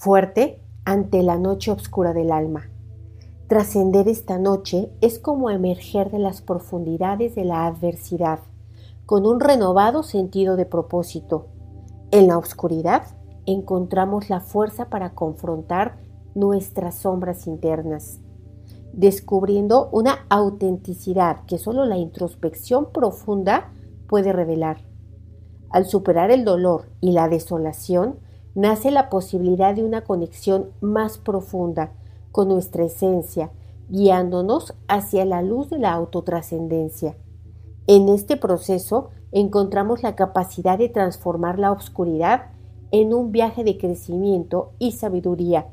fuerte ante la noche oscura del alma. Trascender esta noche es como emerger de las profundidades de la adversidad, con un renovado sentido de propósito. En la oscuridad encontramos la fuerza para confrontar nuestras sombras internas, descubriendo una autenticidad que solo la introspección profunda puede revelar. Al superar el dolor y la desolación, nace la posibilidad de una conexión más profunda con nuestra esencia, guiándonos hacia la luz de la autotrascendencia. En este proceso encontramos la capacidad de transformar la oscuridad en un viaje de crecimiento y sabiduría,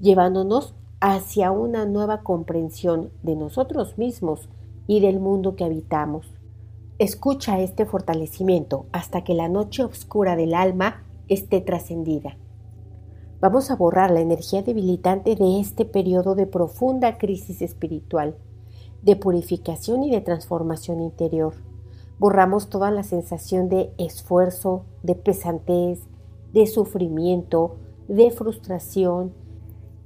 llevándonos hacia una nueva comprensión de nosotros mismos y del mundo que habitamos. Escucha este fortalecimiento hasta que la noche oscura del alma esté trascendida. Vamos a borrar la energía debilitante de este periodo de profunda crisis espiritual, de purificación y de transformación interior. Borramos toda la sensación de esfuerzo, de pesantez, de sufrimiento, de frustración,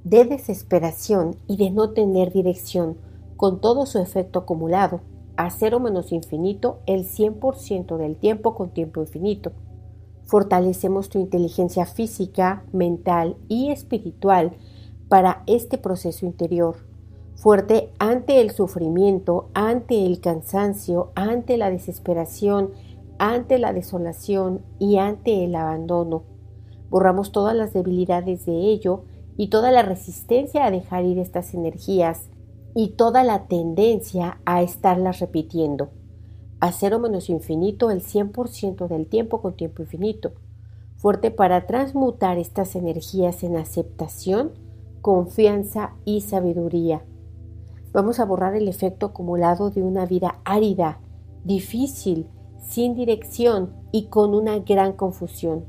de desesperación y de no tener dirección, con todo su efecto acumulado, a cero menos infinito el 100% del tiempo con tiempo infinito fortalecemos tu inteligencia física, mental y espiritual para este proceso interior, fuerte ante el sufrimiento, ante el cansancio, ante la desesperación, ante la desolación y ante el abandono. Borramos todas las debilidades de ello y toda la resistencia a dejar ir estas energías y toda la tendencia a estarlas repitiendo a cero menos infinito el 100% del tiempo con tiempo infinito, fuerte para transmutar estas energías en aceptación, confianza y sabiduría. Vamos a borrar el efecto acumulado de una vida árida, difícil, sin dirección y con una gran confusión.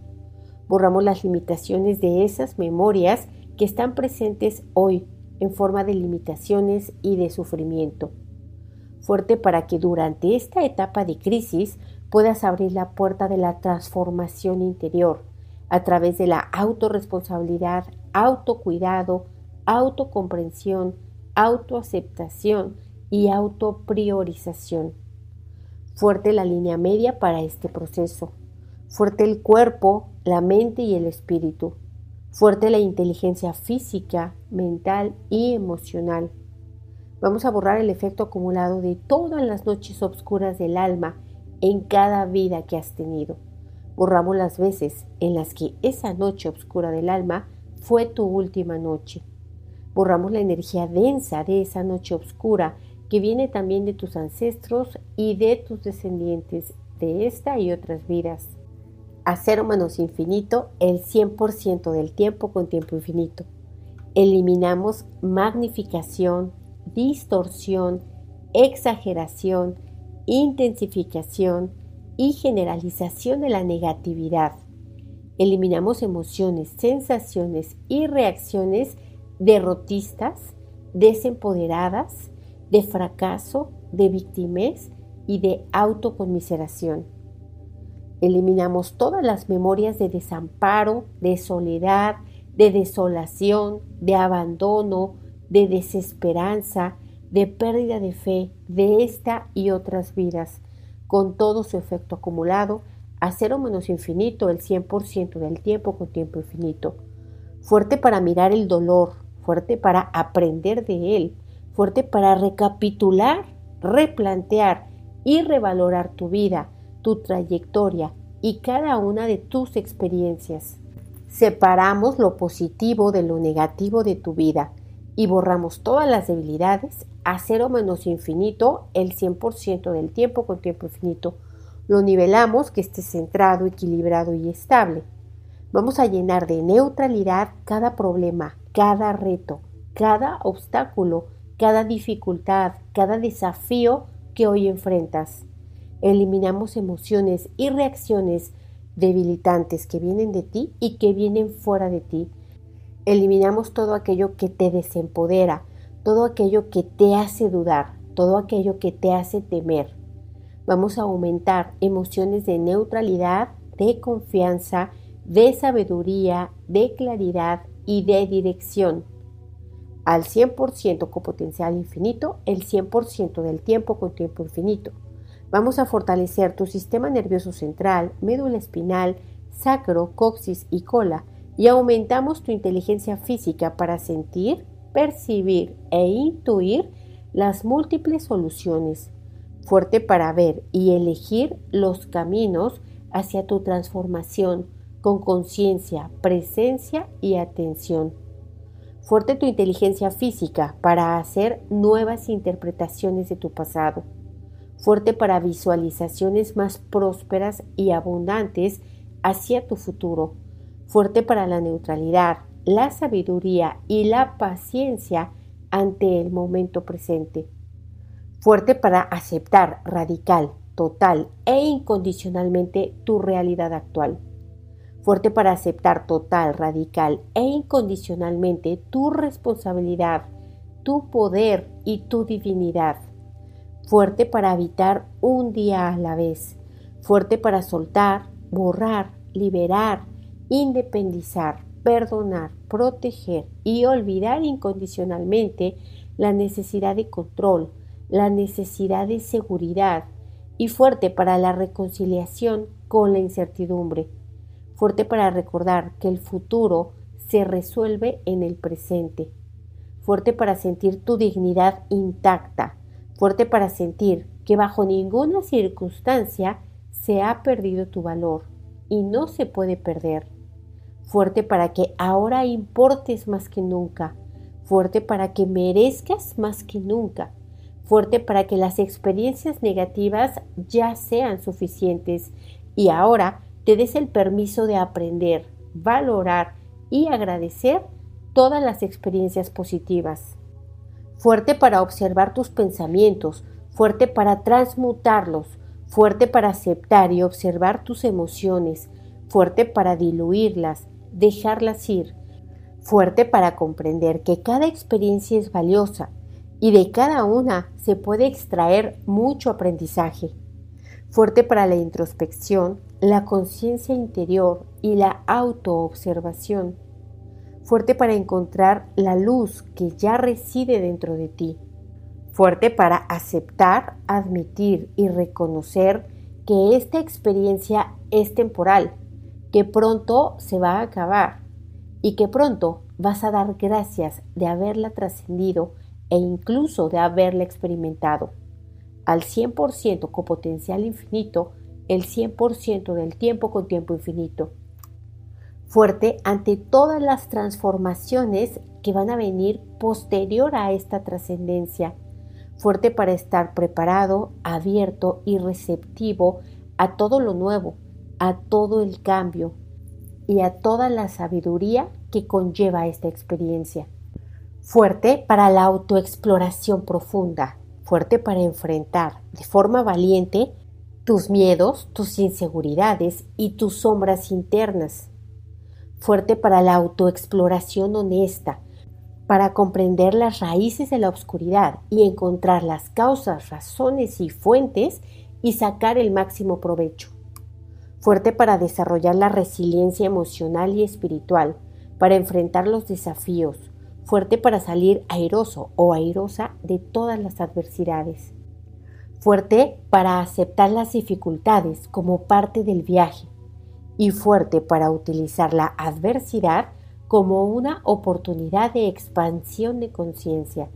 Borramos las limitaciones de esas memorias que están presentes hoy en forma de limitaciones y de sufrimiento fuerte para que durante esta etapa de crisis puedas abrir la puerta de la transformación interior a través de la autorresponsabilidad, autocuidado, autocomprensión, autoaceptación y autopriorización. Fuerte la línea media para este proceso. Fuerte el cuerpo, la mente y el espíritu. Fuerte la inteligencia física, mental y emocional Vamos a borrar el efecto acumulado de todas las noches oscuras del alma en cada vida que has tenido. Borramos las veces en las que esa noche oscura del alma fue tu última noche. Borramos la energía densa de esa noche oscura que viene también de tus ancestros y de tus descendientes de esta y otras vidas. A cero menos infinito el 100% del tiempo con tiempo infinito. Eliminamos magnificación, distorsión, exageración, intensificación y generalización de la negatividad. Eliminamos emociones, sensaciones y reacciones derrotistas, desempoderadas, de fracaso, de victimez y de autoconmiseración. Eliminamos todas las memorias de desamparo, de soledad, de desolación, de abandono, de desesperanza, de pérdida de fe de esta y otras vidas, con todo su efecto acumulado, a cero menos infinito el 100% del tiempo con tiempo infinito. Fuerte para mirar el dolor, fuerte para aprender de él, fuerte para recapitular, replantear y revalorar tu vida, tu trayectoria y cada una de tus experiencias. Separamos lo positivo de lo negativo de tu vida y borramos todas las debilidades a cero menos infinito el 100% del tiempo con tiempo infinito. Lo nivelamos que esté centrado, equilibrado y estable. Vamos a llenar de neutralidad cada problema, cada reto, cada obstáculo, cada dificultad, cada desafío que hoy enfrentas. Eliminamos emociones y reacciones debilitantes que vienen de ti y que vienen fuera de ti Eliminamos todo aquello que te desempodera, todo aquello que te hace dudar, todo aquello que te hace temer. Vamos a aumentar emociones de neutralidad, de confianza, de sabiduría, de claridad, y de dirección. Al 100% con potencial infinito, el 100% del tiempo con tiempo infinito. Vamos a fortalecer tu sistema nervioso central, médula espinal, sacro, coxis y cola y aumentamos tu inteligencia física para sentir, percibir e intuir las múltiples soluciones. Fuerte para ver y elegir los caminos hacia tu transformación con conciencia, presencia y atención. Fuerte tu inteligencia física para hacer nuevas interpretaciones de tu pasado. Fuerte para visualizaciones más prósperas y abundantes hacia tu futuro. Fuerte para la neutralidad, la sabiduría y la paciencia ante el momento presente. Fuerte para aceptar radical, total e incondicionalmente tu realidad actual. Fuerte para aceptar total, radical e incondicionalmente tu responsabilidad, tu poder y tu divinidad. Fuerte para habitar un día a la vez. Fuerte para soltar, borrar, liberar, independizar, perdonar, proteger y olvidar incondicionalmente la necesidad de control, la necesidad de seguridad y fuerte para la reconciliación con la incertidumbre, fuerte para recordar que el futuro se resuelve en el presente, fuerte para sentir tu dignidad intacta, fuerte para sentir que bajo ninguna circunstancia se ha perdido tu valor y no se puede perder fuerte para que ahora importes más que nunca, fuerte para que merezcas más que nunca, fuerte para que las experiencias negativas ya sean suficientes y ahora te des el permiso de aprender, valorar y agradecer todas las experiencias positivas. Fuerte para observar tus pensamientos, fuerte para transmutarlos, fuerte para aceptar y observar tus emociones, fuerte para diluirlas, dejarlas ir, fuerte para comprender que cada experiencia es valiosa y de cada una se puede extraer mucho aprendizaje, fuerte para la introspección, la conciencia interior y la autoobservación, fuerte para encontrar la luz que ya reside dentro de ti, fuerte para aceptar, admitir y reconocer que esta experiencia es temporal que pronto se va a acabar y que pronto vas a dar gracias de haberla trascendido e incluso de haberla experimentado. Al 100% con potencial infinito, el 100% del tiempo con tiempo infinito. Fuerte ante todas las transformaciones que van a venir posterior a esta trascendencia. Fuerte para estar preparado, abierto y receptivo a todo lo nuevo, a todo el cambio y a toda la sabiduría que conlleva esta experiencia. Fuerte para la autoexploración profunda, fuerte para enfrentar de forma valiente tus miedos, tus inseguridades y tus sombras internas. Fuerte para la autoexploración honesta, para comprender las raíces de la oscuridad y encontrar las causas, razones y fuentes y sacar el máximo provecho fuerte para desarrollar la resiliencia emocional y espiritual, para enfrentar los desafíos, fuerte para salir airoso o airosa de todas las adversidades, fuerte para aceptar las dificultades como parte del viaje y fuerte para utilizar la adversidad como una oportunidad de expansión de conciencia,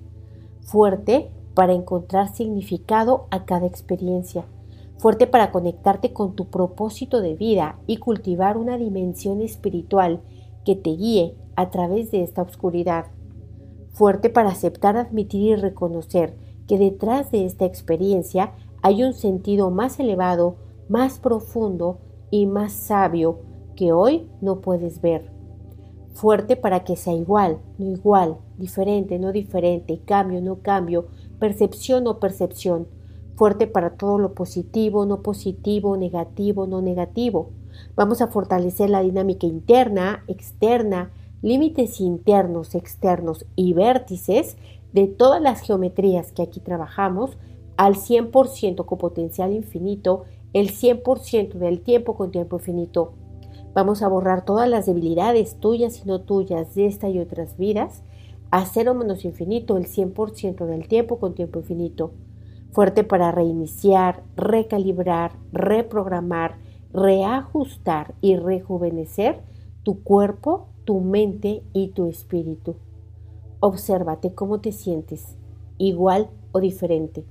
fuerte para encontrar significado a cada experiencia fuerte para conectarte con tu propósito de vida y cultivar una dimensión espiritual que te guíe a través de esta oscuridad. Fuerte para aceptar, admitir y reconocer que detrás de esta experiencia hay un sentido más elevado, más profundo y más sabio que hoy no puedes ver. Fuerte para que sea igual, no igual, diferente, no diferente, cambio, no cambio, percepción o percepción fuerte para todo lo positivo, no positivo, negativo, no negativo. Vamos a fortalecer la dinámica interna, externa, límites internos, externos y vértices de todas las geometrías que aquí trabajamos al 100% con potencial infinito, el 100% del tiempo con tiempo infinito. Vamos a borrar todas las debilidades tuyas y no tuyas de esta y otras vidas a cero menos infinito el 100% del tiempo con tiempo infinito. Fuerte para reiniciar, recalibrar, reprogramar, reajustar y rejuvenecer tu cuerpo, tu mente y tu espíritu. Obsérvate cómo te sientes, igual o diferente.